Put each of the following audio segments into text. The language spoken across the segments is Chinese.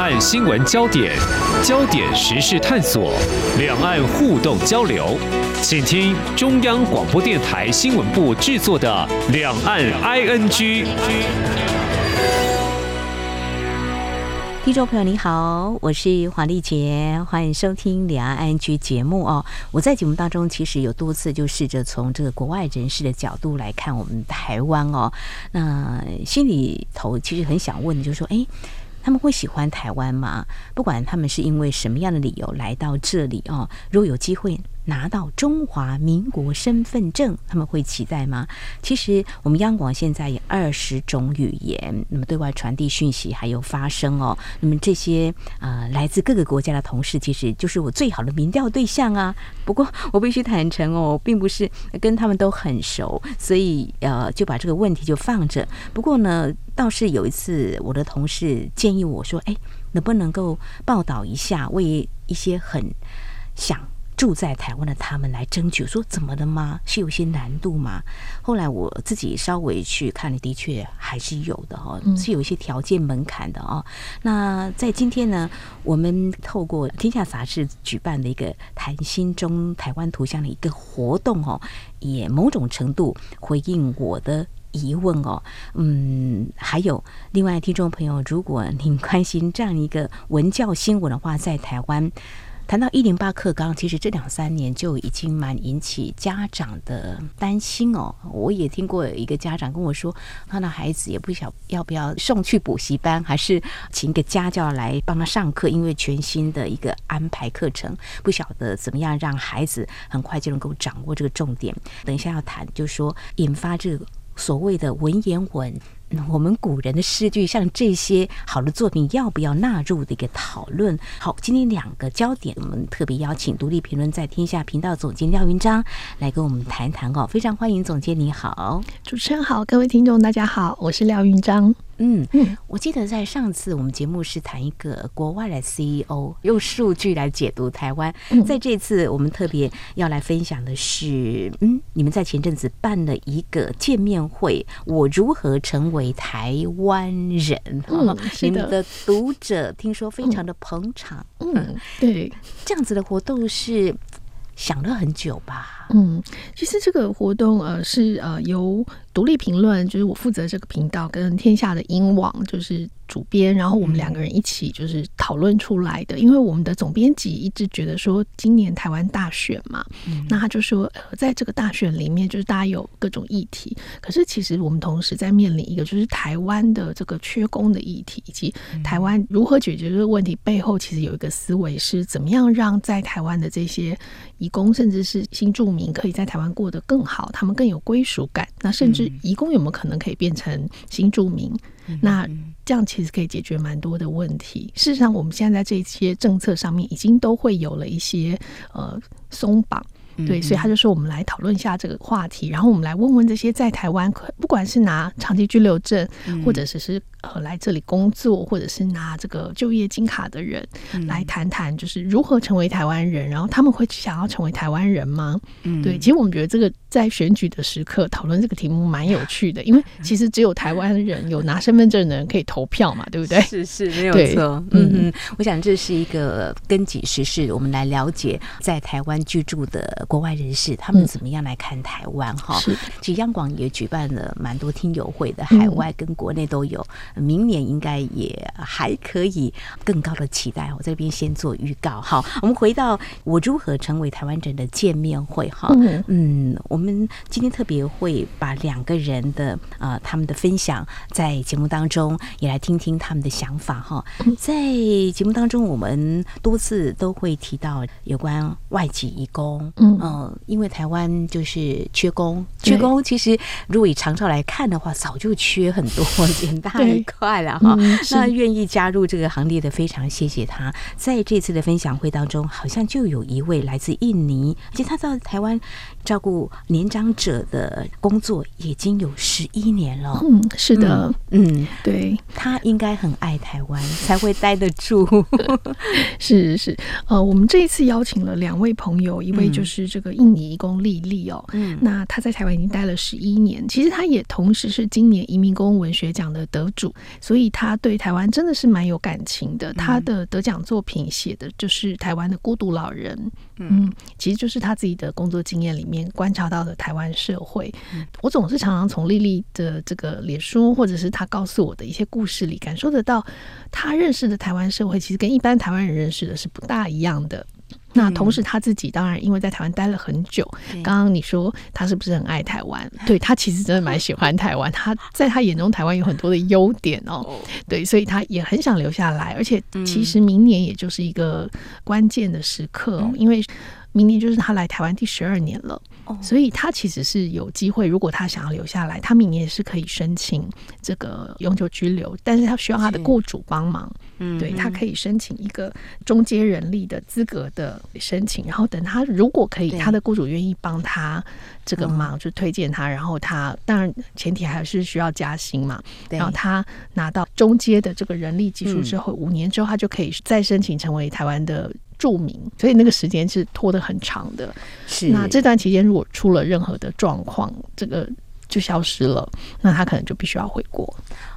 岸新闻焦点，焦点时事探索，两岸互动交流，请听中央广播电台新闻部制作的《两岸 ING》。听众朋友，你好，我是黄丽杰，欢迎收听《两岸 ING》节目哦。我在节目当中其实有多次就试着从这个国外人士的角度来看我们台湾哦，那心里头其实很想问就是说，哎。他们会喜欢台湾吗？不管他们是因为什么样的理由来到这里哦，如果有机会拿到中华民国身份证，他们会期待吗？其实我们央广现在有二十种语言，那么对外传递讯息还有发声哦。那么这些、呃，来自各个国家的同事，其实就是我最好的民调对象啊。不过我必须坦诚哦，并不是跟他们都很熟，所以呃，就把这个问题就放着。不过呢。倒是有一次，我的同事建议我说：“哎，能不能够报道一下，为一些很想住在台湾的他们来争取？”说怎么的吗？是有些难度吗？后来我自己稍微去看了，的确还是有的哈，是有一些条件门槛的哦。那在今天呢，我们透过天下杂志举办的一个谈心中台湾图像的一个活动哦，也某种程度回应我的。疑问哦，嗯，还有另外听众朋友，如果您关心这样一个文教新闻的话，在台湾谈到一零八课纲，其实这两三年就已经蛮引起家长的担心哦。我也听过一个家长跟我说，他的孩子也不晓要不要送去补习班，还是请一个家教来帮他上课，因为全新的一个安排课程，不晓得怎么样让孩子很快就能够掌握这个重点。等一下要谈，就说引发这个。所谓的文言文，我们古人的诗句，像这些好的作品，要不要纳入的一个讨论？好，今天两个焦点，我们特别邀请独立评论在天下频道总监廖云章来跟我们谈谈哦。非常欢迎总监，你好，主持人好，各位听众大家好，我是廖云章。嗯。嗯，我记得在上次我们节目是谈一个国外的 CEO 用数据来解读台湾，在这次我们特别要来分享的是，嗯，你们在前阵子办了一个见面会，我如何成为台湾人？嗯，你们的读者听说非常的捧场，嗯，对，这样子的活动是想了很久吧？嗯，其实这个活动呃是呃由。独立评论就是我负责这个频道，跟天下的英网就是主编，然后我们两个人一起就是讨论出来的。因为我们的总编辑一直觉得说，今年台湾大选嘛，那他就说，呃，在这个大选里面，就是大家有各种议题，可是其实我们同时在面临一个就是台湾的这个缺工的议题，以及台湾如何解决这个问题背后，其实有一个思维是怎么样让在台湾的这些移工甚至是新住民可以在台湾过得更好，他们更有归属感，那甚至。移工有没有可能可以变成新住民？那这样其实可以解决蛮多的问题。事实上，我们现在在这些政策上面已经都会有了一些呃松绑。对，所以他就说我们来讨论一下这个话题，然后我们来问问这些在台湾，不管是拿长期居留证，或者是是呃来这里工作，或者是拿这个就业金卡的人，来谈谈就是如何成为台湾人，然后他们会想要成为台湾人吗？对，其实我们觉得这个在选举的时刻讨论这个题目蛮有趣的，因为其实只有台湾人有拿身份证的人可以投票嘛，对不对？是是，没有错。嗯嗯，我想这是一个跟紧时事，我们来了解在台湾居住的。国外人士他们怎么样来看台湾？哈、嗯，其实央广也举办了蛮多听友会的，海外跟国内都有。嗯、明年应该也还可以更高的期待。我这边先做预告。哈，我们回到我如何成为台湾人的见面会。哈，嗯，我们今天特别会把两个人的啊、呃、他们的分享在节目当中也来听听他们的想法。哈，在节目当中我们多次都会提到有关外籍移工。嗯。嗯，因为台湾就是缺工，缺工其实如果以长照来看的话，早就缺很多，很大一块了哈。那愿意加入这个行列的，非常谢谢他。在这次的分享会当中，好像就有一位来自印尼，而且他到台湾照顾年长者的工作已经有十一年了。嗯，是的，嗯，对，他应该很爱台湾，才会待得住。是是是，呃，我们这一次邀请了两位朋友，一位就是。这个印尼移工莉莉哦。嗯，那他在台湾已经待了十一年，其实他也同时是今年移民工文学奖的得主，所以他对台湾真的是蛮有感情的。他的得奖作品写的就是台湾的孤独老人，嗯，其实就是他自己的工作经验里面观察到的台湾社会。我总是常常从丽丽的这个脸书，或者是她告诉我的一些故事里，感受得到她认识的台湾社会，其实跟一般台湾人认识的是不大一样的。那同时他自己当然因为在台湾待了很久，刚刚你说他是不是很爱台湾？对，他其实真的蛮喜欢台湾，他在他眼中台湾有很多的优点哦，对，所以他也很想留下来，而且其实明年也就是一个关键的时刻哦，因为。明年就是他来台湾第十二年了，所以他其实是有机会，如果他想要留下来，他明年也是可以申请这个永久居留，但是他需要他的雇主帮忙。嗯，对，他可以申请一个中阶人力的资格的申请，然后等他如果可以，他的雇主愿意帮他这个忙，就推荐他，然后他当然前提还是需要加薪嘛。然后他拿到中阶的这个人力技术之后，五年之后他就可以再申请成为台湾的。著名，所以那个时间是拖得很长的。是，那这段期间如果出了任何的状况，这个就消失了，那他可能就必须要回国。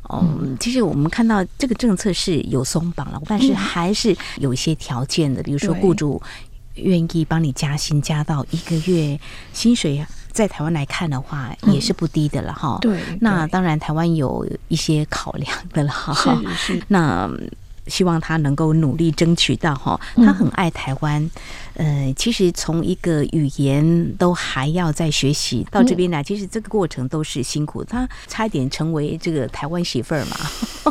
嗯，其实我们看到这个政策是有松绑了，但是还是有一些条件的，比如说雇主愿意帮你加薪，加到一个月薪水，在台湾来看的话也是不低的了哈。对，那当然台湾有一些考量的了哈。是是，那。希望他能够努力争取到哈，他很爱台湾。呃，其实从一个语言都还要再学习到这边来，其实这个过程都是辛苦。他差一点成为这个台湾媳妇儿嘛。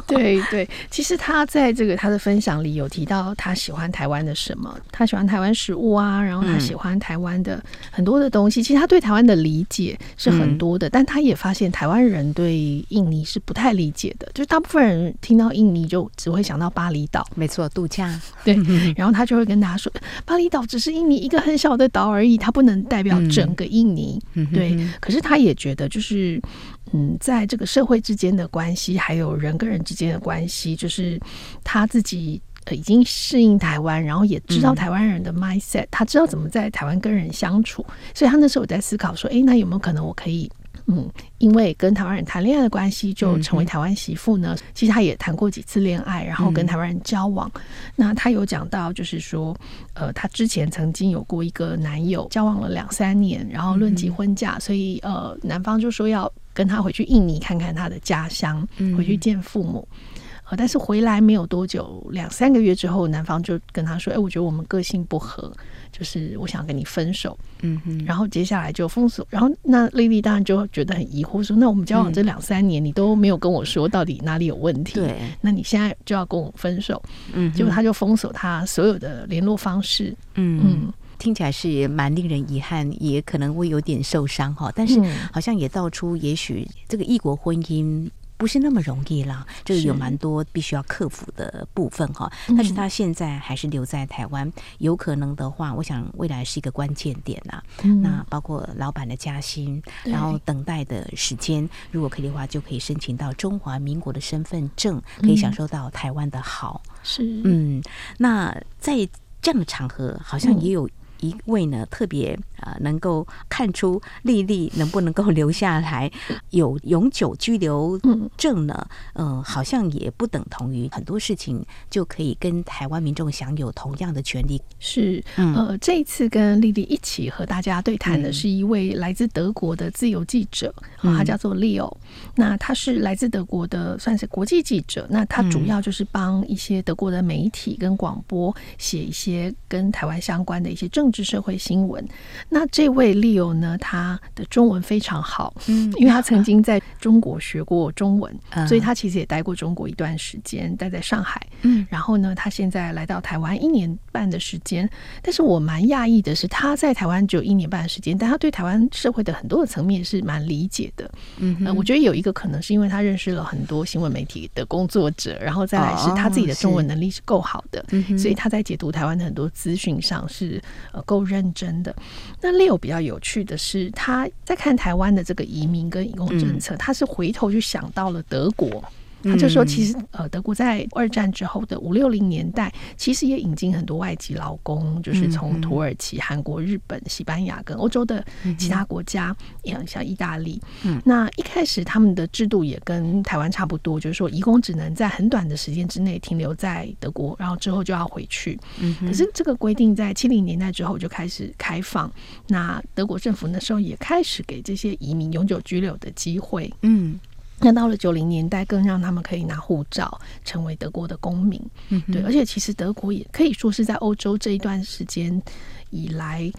对 对，其实他在这个他的分享里有提到他喜欢台湾的什么，他喜欢台湾食物啊，然后他喜欢台湾的很多的东西。其实他对台湾的理解是很多的，但他也发现台湾人对印尼是不太理解的，就是大部分人听到印尼就只会想到巴厘岛，没错，度假。对，然后他就会跟大家说，巴厘岛。只是印尼一个很小的岛而已，它不能代表整个印尼。嗯、对，可是他也觉得，就是嗯，在这个社会之间的关系，还有人跟人之间的关系，就是他自己已经适应台湾，然后也知道台湾人的 mindset，他知道怎么在台湾跟人相处。所以他那时候我在思考说，哎，那有没有可能我可以？嗯，因为跟台湾人谈恋爱的关系，就成为台湾媳妇呢。嗯、其实她也谈过几次恋爱，然后跟台湾人交往。嗯、那她有讲到，就是说，呃，她之前曾经有过一个男友，交往了两三年，然后论及婚嫁，嗯、所以呃，男方就说要跟他回去印尼看看他的家乡，回去见父母。呃，但是回来没有多久，两三个月之后，男方就跟他说：“哎，我觉得我们个性不合。”就是我想跟你分手，嗯哼，然后接下来就封锁，然后那丽丽当然就觉得很疑惑，说：“那我们交往这两三年，你都没有跟我说到底哪里有问题？对，那你现在就要跟我分手？”嗯，结果他就封锁他所有的联络方式，嗯嗯，听起来是蛮令人遗憾，也可能会有点受伤哈，但是好像也道出，也许这个异国婚姻。不是那么容易啦，这个有蛮多必须要克服的部分哈。但是他现在还是留在台湾，嗯、有可能的话，我想未来是一个关键点呐。嗯、那包括老板的加薪，然后等待的时间，如果可以的话，就可以申请到中华民国的身份证，可以享受到台湾的好。是，嗯，那在这样的场合，好像也有。一位呢，特别啊，能够看出丽丽能不能够留下来，有永久居留证呢？嗯、呃，好像也不等同于很多事情就可以跟台湾民众享有同样的权利。是，呃，这一次跟丽丽一起和大家对谈的是一位来自德国的自由记者，嗯、他叫做 Leo。那他是来自德国的，算是国际记者。那他主要就是帮一些德国的媒体跟广播写一些跟台湾相关的一些政。是社会新闻。那这位 Leo 呢，他的中文非常好，嗯，因为他曾经在中国学过中文，嗯、所以他其实也待过中国一段时间，待在上海，嗯，然后呢，他现在来到台湾一年半的时间。但是我蛮讶异的是，他在台湾只有一年半的时间，但他对台湾社会的很多的层面是蛮理解的，嗯我觉得有一个可能是因为他认识了很多新闻媒体的工作者，然后再来是他自己的中文能力是够好的，哦、所以他在解读台湾的很多资讯上是呃。够认真的。那 Leo 比较有趣的是，他在看台湾的这个移民跟移工政策，嗯、他是回头就想到了德国。他就说，其实呃，德国在二战之后的五六零年代，其实也引进很多外籍劳工，就是从土耳其、韩国、日本、西班牙跟欧洲的其他国家，也很像意大利。嗯，那一开始他们的制度也跟台湾差不多，就是说，移工只能在很短的时间之内停留在德国，然后之后就要回去。嗯，可是这个规定在七零年代之后就开始开放，那德国政府那时候也开始给这些移民永久居留的机会。嗯。那到了九零年代，更让他们可以拿护照，成为德国的公民。嗯，对，而且其实德国也可以说是在欧洲这一段时间以来，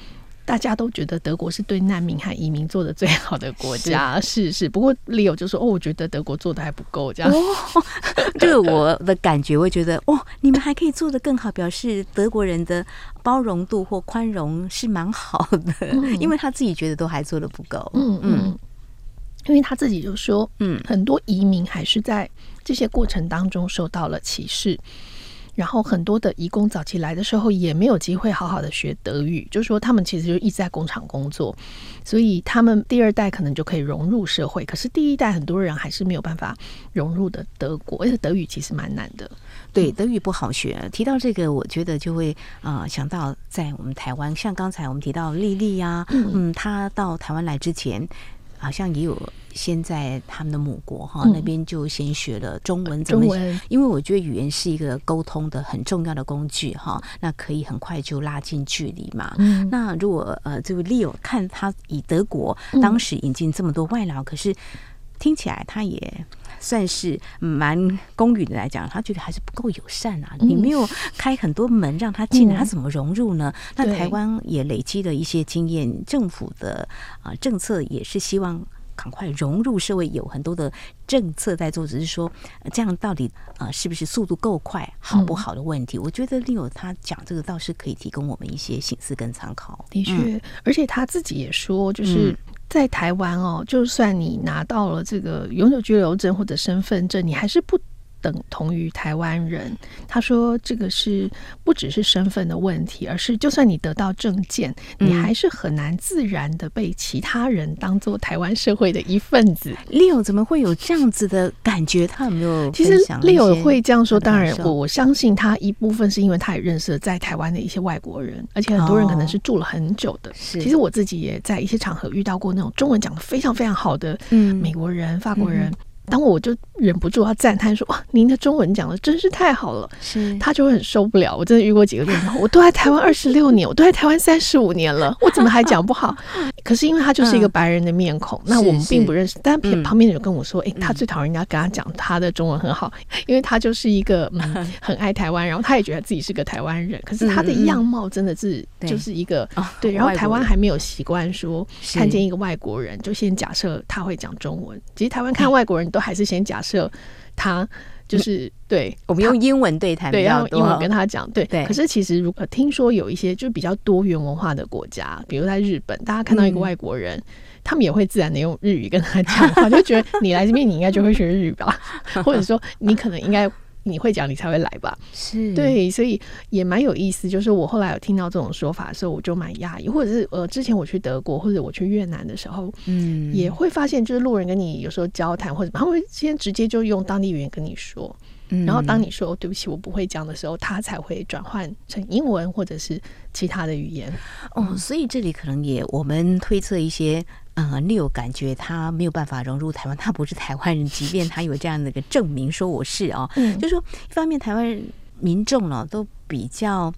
大家都觉得德国是对难民和移民做的最好的国家。是是，是，不过 Leo 就说：“哦，我觉得德国做的还不够。”这样，哦，就我的感觉，我觉得哦，你们还可以做的更好，表示德国人的包容度或宽容是蛮好的，嗯，因为他自己觉得都还做的不够。嗯嗯。因为他自己就说，嗯，很多移民还是在这些过程当中受到了歧视，然后很多的移工早期来的时候也没有机会好好的学德语，就是说他们其实就一直在工厂工作，所以他们第二代可能就可以融入社会，可是第一代很多人还是没有办法融入的德国，而且德语其实蛮难的，对，德语不好学。提到这个，我觉得就会啊、呃、想到在我们台湾，像刚才我们提到丽丽呀，嗯，她到台湾来之前。好像也有先在他们的母国哈、嗯、那边就先学了中文，怎么？因为我觉得语言是一个沟通的很重要的工具哈，那可以很快就拉近距离嘛。嗯、那如果呃，这位 Leo 看他以德国当时引进这么多外劳，可是听起来他也。算是蛮公允的来讲，他觉得还是不够友善啊！你没有开很多门让他进来，他怎么融入呢？那台湾也累积了一些经验，政府的啊政策也是希望赶快融入社会，有很多的政策在做，只是说这样到底啊是不是速度够快，好不好的问题？我觉得 Leo 他讲这个倒是可以提供我们一些省思跟参考。的确，而且他自己也说，就是。在台湾哦，就算你拿到了这个永久居留证或者身份证，你还是不等同于台湾人。他说这个是不只是身份的问题，而是就算你得到证件，你还是很难自然的被其他人当做台湾社会的一份子。Leo 怎么会有这样子的感觉？他有没有？其实 Leo 会这样说，当然我我相信他一部分是因为他也认识了在台湾的一些外国人，而且很多人可能是住了很久的。是，其实我自己也在一些场合遇到过那种中文讲的非常非常好的美国人、法国人。当我就忍不住要赞叹说：“哇，您的中文讲的真是太好了！”是，他就会很受不了。我真的遇过几个人，我都在台湾二十六年，我都在台湾三十五年了，我怎么还讲不好？可是因为他就是一个白人的面孔，嗯、那我们并不认识。但偏旁边的人跟我说：“哎、嗯欸，他最讨厌人家跟他讲他的中文很好，因为他就是一个嗯 很爱台湾，然后他也觉得自己是个台湾人。可是他的样貌真的是就是一个对，对。然后台湾还没有习惯说看见一个外国人就先假设他会讲中文。其实台湾看外国人。都还是先假设他就是对，我们用英文对谈，对，要用英文跟他讲，对。对。可是其实如果听说有一些就比较多元文化的国家，比如在日本，大家看到一个外国人，嗯、他们也会自然的用日语跟他讲话，就觉得你来这边你应该就会学日语吧，或者说你可能应该。你会讲，你才会来吧？是对，所以也蛮有意思。就是我后来有听到这种说法的时候，我就蛮讶异。或者是呃，之前我去德国或者我去越南的时候，嗯，也会发现，就是路人跟你有时候交谈或者他会先直接就用当地语言跟你说，嗯，然后当你说对不起，我不会讲的时候，他才会转换成英文或者是其他的语言。哦，所以这里可能也我们推测一些。嗯，你有感觉他没有办法融入台湾，他不是台湾人，即便他有这样的一个证明说我是哦，嗯，就是说一方面台湾民众呢都比较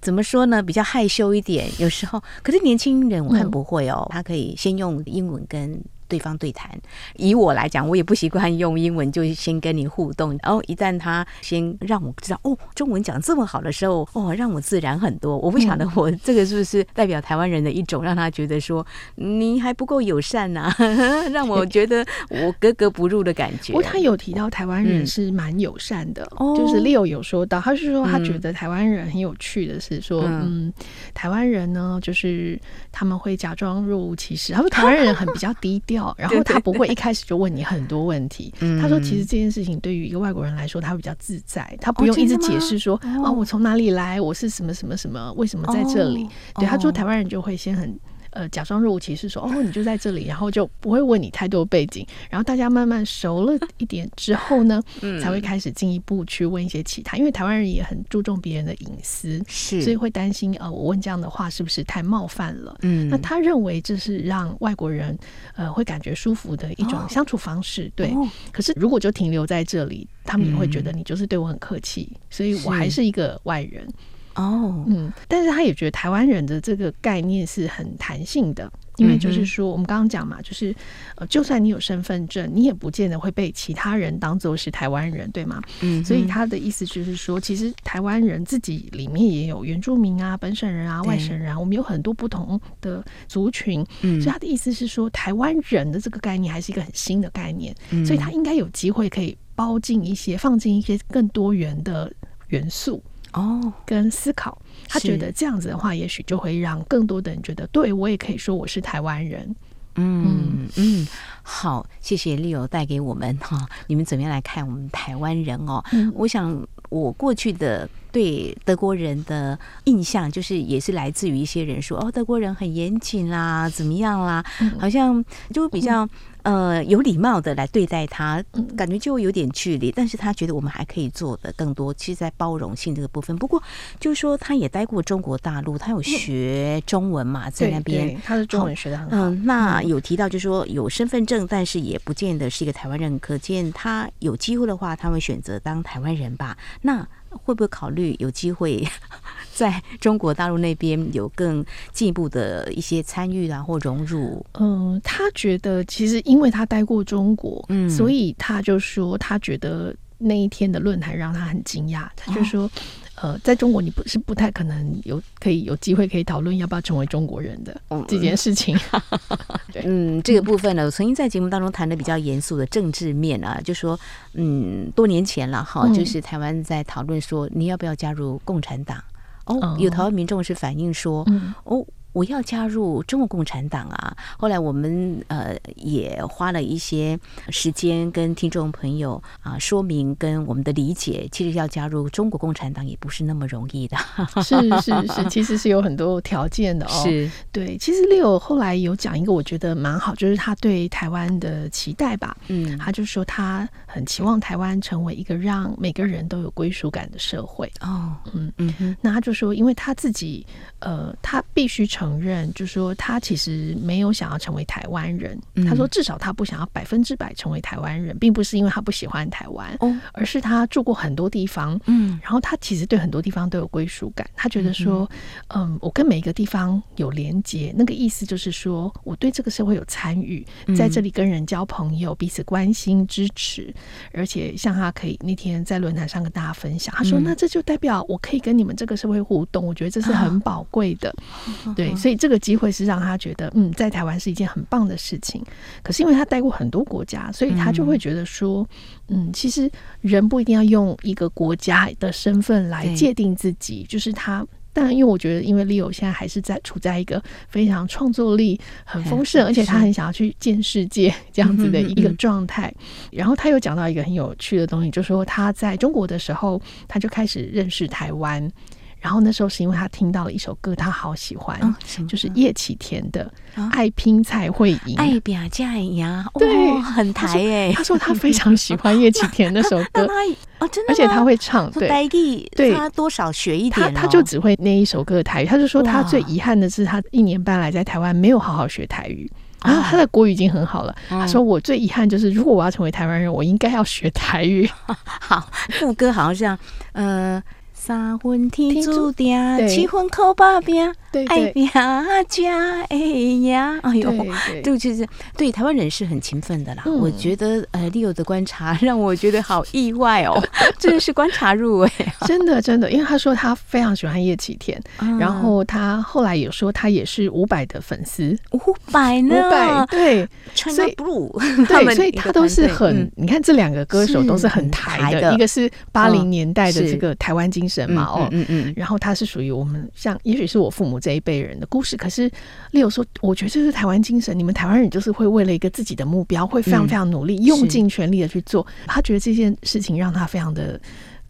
怎么说呢，比较害羞一点，有时候，可是年轻人我看不会哦，他可以先用英文跟。对方对谈，以我来讲，我也不习惯用英文就先跟你互动。然后一旦他先让我知道哦，中文讲这么好的时候，哦，让我自然很多。我不晓得我这个是不是代表台湾人的一种，让他觉得说你还不够友善呐、啊，让我觉得我格格不入的感觉。不过他有提到台湾人是蛮友善的，嗯、就是 Leo 有说到，他是说他觉得台湾人很有趣的是说，嗯，嗯台湾人呢，就是他们会假装若无其事，他说 台湾人很比较低调。然后他不会一开始就问你很多问题。他说，其实这件事情对于一个外国人来说，他比较自在，他不用一直解释说啊，我从哪里来，我是什么什么什么，为什么在这里。对，他说台湾人就会先很呃假装若无其事说哦，你就在这里，然后就不会问你太多背景，然后大家慢慢熟了一点之后呢，嗯、才会开始进一步去问一些其他，因为台湾人也很注重别人的隐私，是，所以会担心呃我问这样的话是不是太冒犯了？嗯，那他认为这是让外国人呃会感觉舒服的一种相处方式，哦、对。哦、可是如果就停留在这里，他们也会觉得你就是对我很客气，嗯、所以我还是一个外人。哦，嗯，但是他也觉得台湾人的这个概念是很弹性的，因为就是说，我们刚刚讲嘛，就是呃，就算你有身份证，你也不见得会被其他人当做是台湾人，对吗？嗯，所以他的意思就是说，其实台湾人自己里面也有原住民啊、本省人啊、外省人啊，我们有很多不同的族群。嗯，所以他的意思是说，台湾人的这个概念还是一个很新的概念，所以他应该有机会可以包进一些、放进一些更多元的元素。哦，跟思考，他觉得这样子的话，也许就会让更多的人觉得，对我也可以说我是台湾人。嗯嗯，好，谢谢 Leo 带给我们哈，你们怎么样来看我们台湾人哦？嗯，我想我过去的对德国人的印象，就是也是来自于一些人说，哦，德国人很严谨啦，怎么样啦，好像就比较。呃，有礼貌的来对待他，感觉就有点距离。但是他觉得我们还可以做的更多，其实，在包容性这个部分。不过，就是说，他也待过中国大陆，他有学中文嘛，在那边，他的中文学的很好。嗯，那有提到，就是说有身份证，但是也不见得是一个台湾人。可见他有机会的话，他会选择当台湾人吧？那。会不会考虑有机会 在中国大陆那边有更进一步的一些参与啊，或融入？嗯，他觉得其实因为他待过中国，嗯，所以他就说他觉得那一天的论坛让他很惊讶。他就说。哦呃，在中国你不是不太可能有可以有机会可以讨论要不要成为中国人的这件事情。对，嗯，这个部分呢，我曾经在节目当中谈的比较严肃的政治面啊，就说，嗯，多年前了哈，就是台湾在讨论说你要不要加入共产党。哦，有台湾民众是反映说，哦。我要加入中国共产党啊！后来我们呃也花了一些时间跟听众朋友啊说明跟我们的理解，其实要加入中国共产党也不是那么容易的。是是是，其实是有很多条件的哦。是，对，其实 Leo 后来有讲一个我觉得蛮好，就是他对台湾的期待吧。嗯，他就说他很期望台湾成为一个让每个人都有归属感的社会。哦，嗯嗯，那他就说，因为他自己呃，他必须成。承认，就是说他其实没有想要成为台湾人。他说，至少他不想要百分之百成为台湾人，并不是因为他不喜欢台湾，而是他住过很多地方，嗯，然后他其实对很多地方都有归属感。他觉得说，嗯，我跟每一个地方有连接，那个意思就是说，我对这个社会有参与，在这里跟人交朋友，彼此关心支持，而且像他可以那天在论坛上跟大家分享，他说，那这就代表我可以跟你们这个社会互动，我觉得这是很宝贵的，对。所以这个机会是让他觉得，嗯，在台湾是一件很棒的事情。可是因为他待过很多国家，所以他就会觉得说，嗯，其实人不一定要用一个国家的身份来界定自己。就是他，但，因为我觉得，因为 Leo 现在还是在处在一个非常创作力很丰盛，而且他很想要去见世界这样子的一个状态。然后他又讲到一个很有趣的东西，就是说他在中国的时候，他就开始认识台湾。然后那时候是因为他听到了一首歌，他好喜欢，哦、就是叶启田的《爱拼才会赢》，爱表家呀，对，很台哎。他说他非常喜欢叶启田那首歌，哦，真的，而且他会唱，对，对，他多少学一点，他就只会那一首歌的台语。他就说他最遗憾的是，他一年半来在台湾没有好好学台语，然后他的国语已经很好了。他说我最遗憾就是，如果我要成为台湾人，我应该要学台语。好，副歌好像是这样，呃。三分天注定，七分靠打拼，爱拼才会赢。哎呦，就其实对台湾人是很勤奋的啦。我觉得呃，Leo 的观察让我觉得好意外哦，真的是观察入微，真的真的。因为他说他非常喜欢叶启田，然后他后来有说他也是伍佰的粉丝，伍佰呢？伍佰对，所以对，所以他都是很，你看这两个歌手都是很台的，一个是八零年代的这个台湾精。神嘛哦，嗯嗯，然后他是属于我们像，也许是我父母这一辈人的故事。可是例如说，我觉得这是台湾精神。你们台湾人就是会为了一个自己的目标，会非常非常努力，用尽全力的去做。他觉得这件事情让他非常的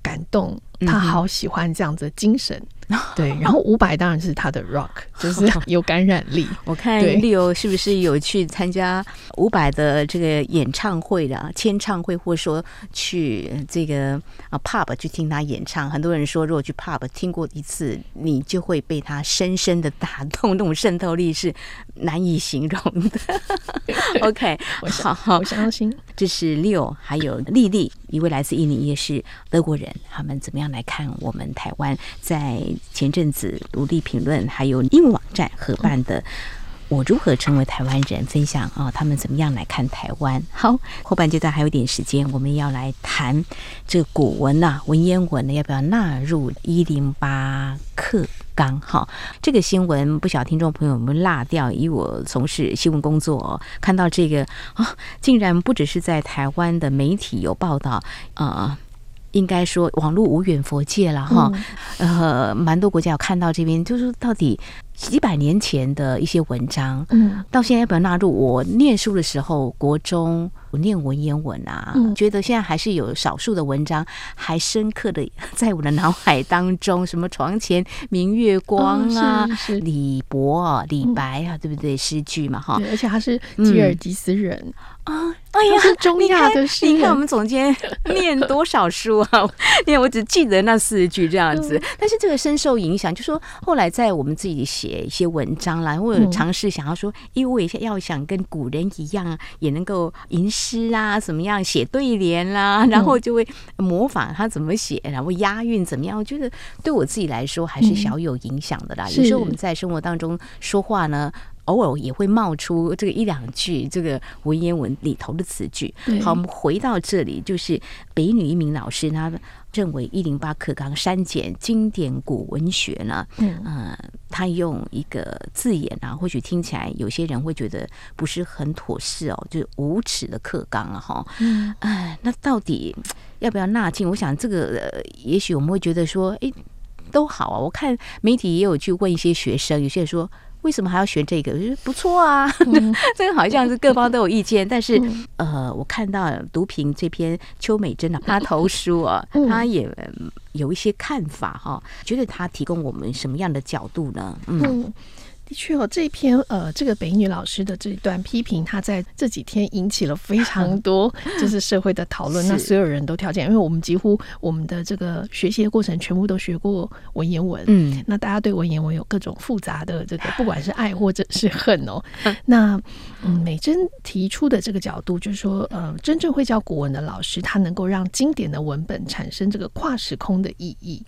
感动。他好喜欢这样子的精神。对，然后伍佰当然是他的 rock，就是 有感染力。我看 Leo 是不是有去参加伍佰的这个演唱会的签唱会，或者说去这个啊 pub 去听他演唱？很多人说，如果去 pub 听过一次，你就会被他深深的打动，那种渗透力是难以形容的。OK，我好好我相信，这是 Leo 还有丽丽，一位来自印尼，也是德国人，他们怎么样来看我们台湾在？前阵子独立评论还有英文网站合办的《我如何成为台湾人》分享啊，他们怎么样来看台湾？好，后半阶段还有点时间，我们要来谈这个古文呐、文言文呢，要不要纳入一零八课纲？哈，这个新闻不晓得听众朋友们落掉，以我从事新闻工作，看到这个啊，竟然不只是在台湾的媒体有报道啊。应该说，网络无远佛界了哈，呃，蛮多国家有看到这边，就是到底。几百年前的一些文章，嗯，到现在要不要纳入？我念书的时候，国中我念文言文啊，嗯，觉得现在还是有少数的文章还深刻的在我的脑海当中，什么床前明月光啊，哦，是是李博啊，李白啊，对不对？诗句嘛，哈，而且他是吉尔吉斯人啊，嗯，哎呀，是中亚的诗人。你看我们总监念多少书啊？因为 我只记得那四句这样子，但是这个深受影响，就说后来在我们自己写一些文章啦，或者尝试想要说，因为我也要想跟古人一样，也能够吟诗啊，怎么样写对联啦，然后就会模仿他怎么写，然后押韵怎么样。我觉得对我自己来说还是小有影响的啦。有时候我们在生活当中说话呢，偶尔也会冒出这个一两句这个文言文里头的词句。好，我们回到这里，就是北女一名老师他认为一零八课纲删减经典古文学呢，嗯，呃，他用一个字眼啊，或许听起来有些人会觉得不是很妥适哦，就是无耻的克刚啊，哈，嗯，哎，那到底要不要纳进？我想这个，呃，也许我们会觉得说，哎，都好啊。我看媒体也有去问一些学生，有些人说。为什么还要选这个？我觉得不错啊，嗯、这个好像是各方都有意见。但是，呃，我看到读评这篇邱美珍的她投书啊，她也有一些看法哈，觉得她提供我们什么样的角度呢？嗯。的确哦，这篇呃，这个北女老师的这一段批评，他在这几天引起了非常 多就是社会的讨论。那所有人都跳进，因为我们几乎我们的这个学习的过程全部都学过文言文，嗯，那大家对文言文有各种复杂的这个，不管是爱或者是 恨哦。那嗯，美珍提出的这个角度就是说，呃，真正会教古文的老师，他能够让经典的文本产生这个跨时空的意义。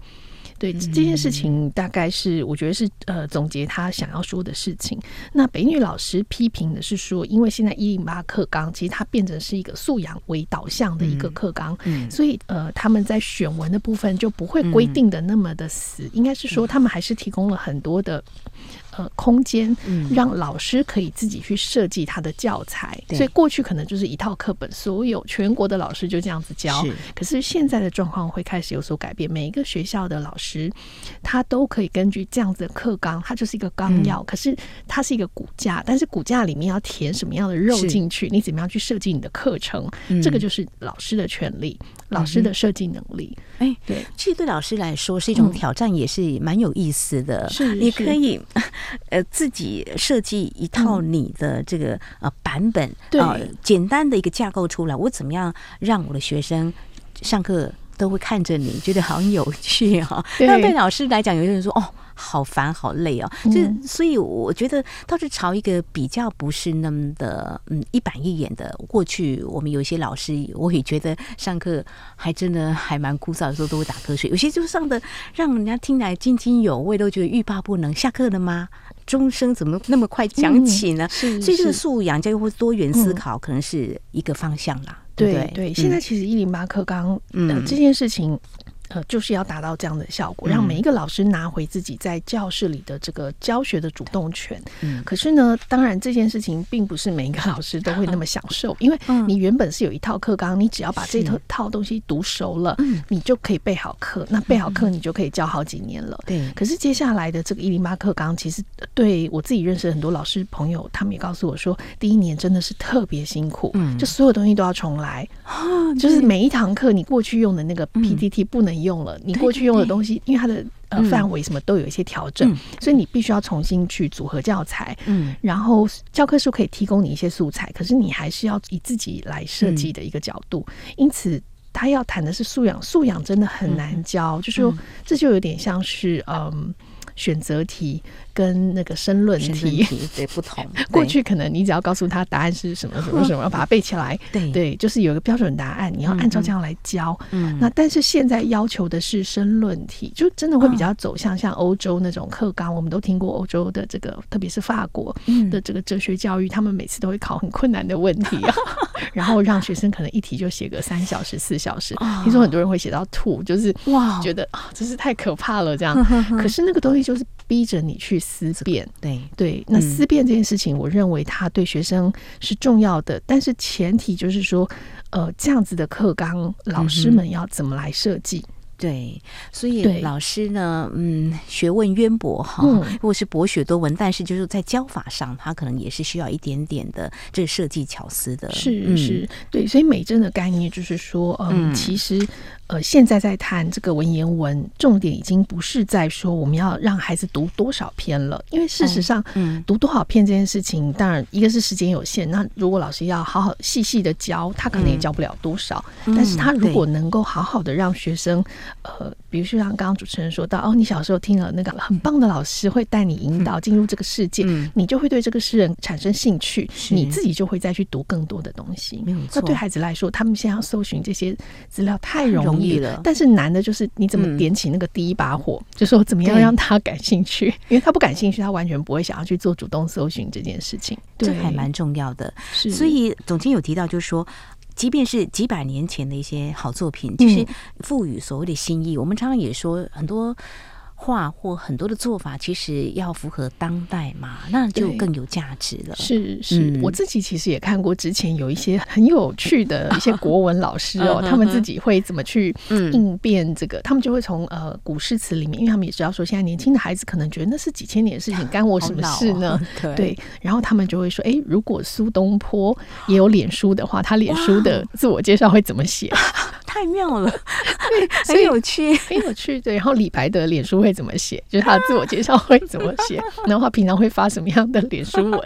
对这件事情，大概是我觉得是呃总结他想要说的事情。那北女老师批评的是说，因为现在一零八课纲其实它变成是一个素养为导向的一个课纲，嗯，所以呃他们在选文的部分就不会规定的那么的死，应该是说他们还是提供了很多的。呃，空间让老师可以自己去设计他的教材，嗯，所以过去可能就是一套课本，所有全国的老师就这样子教。可是现在的状况会开始有所改变，每一个学校的老师他都可以根据这样子的课纲，它就是一个纲要，嗯，可是它是一个骨架，但是骨架里面要填什么样的肉进去，你怎么样去设计你的课程，嗯，这个就是老师的权利，老师的设计能力。哎，嗯，对，其实对老师来说是一种挑战，也是蛮有意思的。是，你可以。呃，自己设计一套你的这个呃版本，对，简单的一个架构出来，我怎么样让我的学生上课都会看着你，觉得好有趣哈。那对老师来讲，有些人说哦。好烦，好累哦！就所以我觉得倒是朝一个比较不是那么的嗯一板一眼的。过去我们有一些老师，我也觉得上课还真的还蛮枯燥，有时候都会打瞌睡。有些就是上的让人家听来津津有味，都觉得欲罢不能。下课了吗？钟声怎么那么快响起呢？嗯、所以这个素养教育或多元思考，可能是一个方向啦。嗯、对对，对，现在其实一零八课纲嗯这件事情。呃，就是要达到这样的效果，让每一个老师拿回自己在教室里的这个教学的主动权。嗯，可是呢，当然这件事情并不是每一个老师都会那么享受，因为你原本是有一套课纲，你只要把这套套东西读熟了，你就可以备好课。那备好课，你就可以教好几年了。对。可是接下来的这个一零八课纲，其实对我自己认识很多老师朋友，他们也告诉我说，第一年真的是特别辛苦，嗯，就所有东西都要重来，就是每一堂课你过去用的那个 PPT 不能。能用了。你过去用的东西，因为它的呃范围什么都有一些调整，嗯、所以你必须要重新去组合教材。嗯，然后教科书可以提供你一些素材，可是你还是要以自己来设计的一个角度。嗯、因此，他要谈的是素养，素养真的很难教，嗯、就是说这就有点像是嗯选择题。跟那个申论题。对不同，过去可能你只要告诉他答案是什么什么什么，要把它背起来，对。对，就是有一个标准答案，你要按照这样来教。嗯，那但是现在要求的是申论题，就真的会比较走向像欧洲那种课纲，我们都听过欧洲的这个，特别是法国的这个哲学教育，他们每次都会考很困难的问题。啊，然后让学生可能一题就写个三小时四小时，听说很多人会写到吐，就是哇，觉得啊，真是太可怕了这样。可是那个东西就是逼着你去。思辨，对。对，那思辨这件事情，我认为它对学生是重要的，嗯、但是前提就是说，呃，这样子的课纲，老师们要怎么来设计？对，所以老师呢，嗯，学问渊博哈，如果是博学多闻，但是就是在教法上，他可能也是需要一点点的这个设计巧思的。是是，对，所以美珍的概念就是说，嗯，其实呃，现在在谈这个文言文，重点已经不是在说我们要让孩子读多少篇了，因为事实上，嗯，读多少篇这件事情，当然一个是时间有限，那如果老师要好好细细的教，他可能也教不了多少，但是他如果能够好好的让学生。呃，比如说像刚刚主持人说到，哦，你小时候听了那个很棒的老师会带你引导进入这个世界，嗯、你就会对这个诗人产生兴趣，你自己就会再去读更多的东西。没有。错。那对孩子来说，他们现在要搜寻这些资料太容易，容易了，但是难的就是你怎么点起那个第一把火，嗯、就说怎么样让他感兴趣，因为他不感兴趣，他完全不会想要去做主动搜寻这件事情。对，这还蛮重要的。是，所以总监有提到，就是说。即便是几百年前的一些好作品，其实赋予所谓的新意。嗯、我们常常也说很多。画或很多的做法，其实要符合当代嘛，那就更有价值了。是是，嗯、我自己其实也看过之前有一些很有趣的一些国文老师哦，他们自己会怎么去应变这个？嗯、他们就会从呃古诗词里面，因为他们也知道说现在年轻的孩子可能觉得那是几千年的事情，干我什么事呢？哦、对，然后他们就会说，哎，如果苏东坡也有脸书的话，他脸书的自我介绍会怎么写？太妙了，对，很有趣，很有趣。对，然后李白的脸书会怎么写？就是他的自我介绍会怎么写？然后他平常会发什么样的脸书文？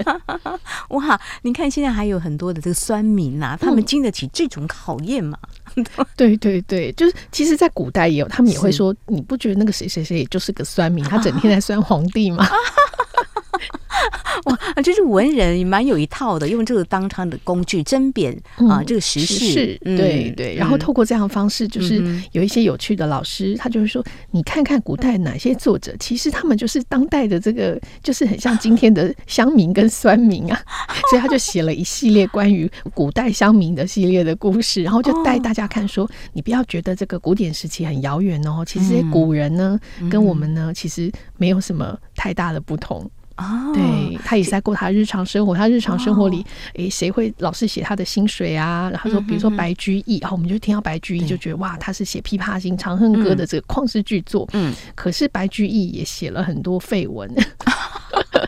哇，你看现在还有很多的这个酸民啊，他们经得起这种考验吗？嗯、对对对，就是其实，在古代也有，他们也会说，你不觉得那个谁谁谁就是个酸民？他整天在酸皇帝吗？哇，就是文人也蛮有一套的，用这个当他的工具争辩啊，这个时事，对对。然后透过这样的方式，就是有一些有趣的老师，他就会说，你看看古代哪些作者，其实他们就是当代的这个，就是很像今天的乡民跟酸民啊。所以他就写了一系列关于古代乡民的系列的故事，然后就带大家看说，你不要觉得这个古典时期很遥远哦，其实古人呢，跟我们呢，其实没有什么太大的不同。哦，对，他也是在过他日常生活。他日常生活里，诶，谁会老是写他的薪水啊？然后说，比如说白居易，然后我们就听到白居易，就觉得哇，他是写《琵琶行》《长恨歌》的这个旷世巨作。嗯，可是白居易也写了很多废文。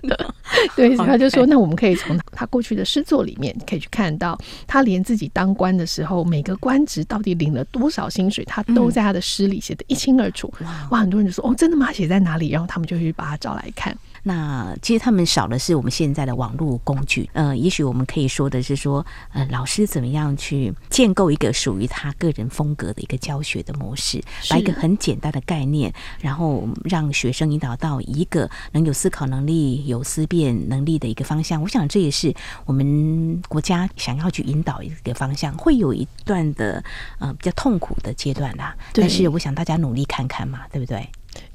对，他就说，那我们可以从他过去的诗作里面，可以去看到，他连自己当官的时候，每个官职到底领了多少薪水，他都在他的诗里写的一清二楚。哇，很多人就说，哦，真的吗？写在哪里？然后他们就去把它找来看。那其实他们少的是我们现在的网络工具，呃，也许我们可以说的是说，呃，老师怎么样去建构一个属于他个人风格的一个教学的模式，把一个很简单的概念，然后让学生引导到一个能有思考能力、有思辨能力的一个方向。我想这也是我们国家想要去引导一个方向，会有一段的呃比较痛苦的阶段啦。对但是我想大家努力看看嘛，对不对？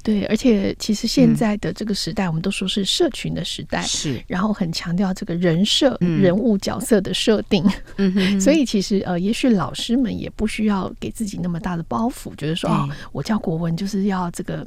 对，而且其实现在的这个时代，我们都说是社群的时代，是，然后很强调这个人设、人物角色的设定，嗯，所以其实呃，也许老师们也不需要给自己那么大的包袱，觉得说哦，我教国文就是要这个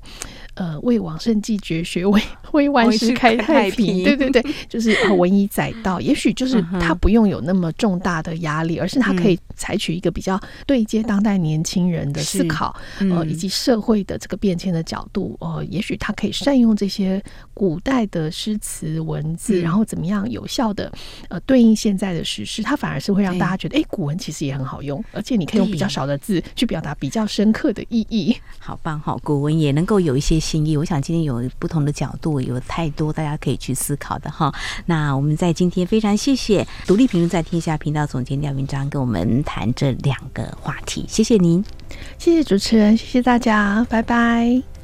呃，为往圣继绝学，为为万世开太平，对对对，就是文以载道。也许就是他不用有那么重大的压力，而是他可以采取一个比较对接当代年轻人的思考，呃，以及社会的这个变迁的角度。度，呃，也许他可以善用这些古代的诗词文字，嗯、然后怎么样有效的呃对应现在的时事，它反而是会让大家觉得，哎，古文其实也很好用，而且你可以用比较少的字去表达比较深刻的意义。好棒哈，古文也能够有一些新意。我想今天有不同的角度，有太多大家可以去思考的哈。那我们在今天非常谢谢独立评论在天下频道总监廖云章跟我们谈这两个话题，谢谢您，谢谢主持人，谢谢大家，拜拜。